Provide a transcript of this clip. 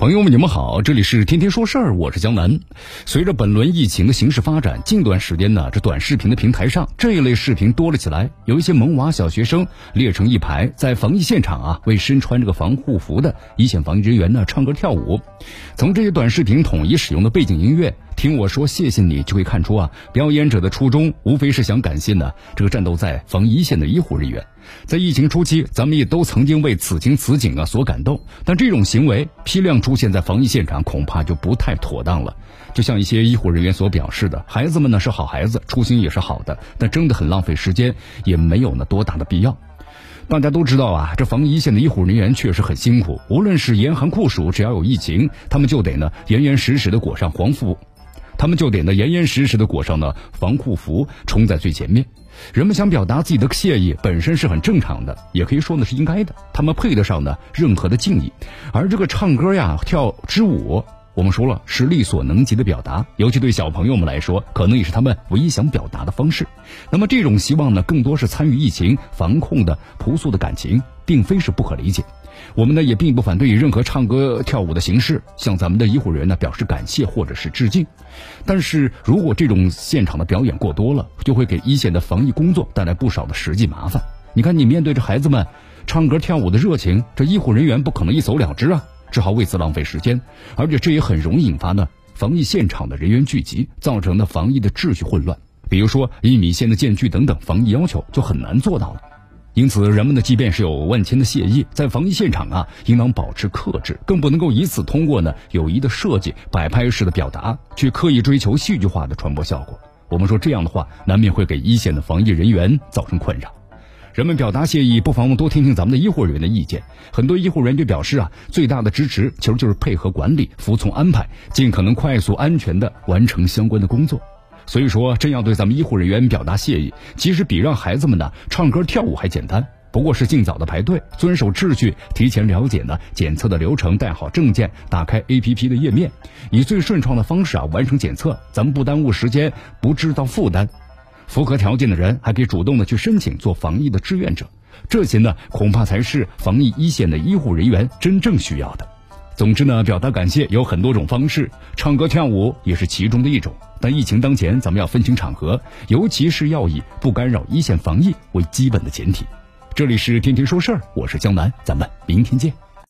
朋友们，你们好，这里是天天说事儿，我是江南。随着本轮疫情的形势发展，近段时间呢，这短视频的平台上这一类视频多了起来，有一些萌娃小学生列成一排，在防疫现场啊，为身穿这个防护服的一线防疫人员呢唱歌跳舞。从这些短视频统一使用的背景音乐。听我说，谢谢你，就会看出啊，表演者的初衷无非是想感谢呢这个战斗在防一线的医护人员。在疫情初期，咱们也都曾经为此情此景啊所感动。但这种行为批量出现在防疫现场，恐怕就不太妥当了。就像一些医护人员所表示的，孩子们呢是好孩子，初心也是好的，但真的很浪费时间，也没有呢多大的必要。大家都知道啊，这防疫一线的医护人员确实很辛苦，无论是严寒酷暑，只要有疫情，他们就得呢严严实实的裹上防护。他们就得呢严严实实的裹上呢防护服，冲在最前面。人们想表达自己的谢意，本身是很正常的，也可以说呢是应该的。他们配得上呢任何的敬意。而这个唱歌呀、跳支舞，我们说了是力所能及的表达，尤其对小朋友们来说，可能也是他们唯一想表达的方式。那么这种希望呢，更多是参与疫情防控的朴素的感情，并非是不可理解。我们呢也并不反对以任何唱歌跳舞的形式向咱们的医护人员呢表示感谢或者是致敬，但是如果这种现场的表演过多了，就会给一线的防疫工作带来不少的实际麻烦。你看，你面对着孩子们唱歌跳舞的热情，这医护人员不可能一走了之啊，只好为此浪费时间，而且这也很容易引发呢防疫现场的人员聚集，造成的防疫的秩序混乱。比如说一米线的间距等等防疫要求就很难做到了。因此，人们呢，即便是有万千的谢意，在防疫现场啊，应当保持克制，更不能够以此通过呢有意的设计、摆拍式的表达，去刻意追求戏剧化的传播效果。我们说这样的话，难免会给一线的防疫人员造成困扰。人们表达谢意，不妨多听听咱们的医护人员的意见。很多医护人员就表示啊，最大的支持其实就是配合管理、服从安排，尽可能快速、安全的完成相关的工作。所以说，真要对咱们医护人员表达谢意，其实比让孩子们呢唱歌跳舞还简单。不过是尽早的排队，遵守秩序，提前了解呢检测的流程，带好证件，打开 APP 的页面，以最顺畅的方式啊完成检测。咱们不耽误时间，不制造负担。符合条件的人还可以主动的去申请做防疫的志愿者。这些呢，恐怕才是防疫一线的医护人员真正需要的。总之呢，表达感谢有很多种方式，唱歌跳舞也是其中的一种。但疫情当前，咱们要分清场合，尤其是要以不干扰一线防疫为基本的前提。这里是天天说事儿，我是江南，咱们明天见。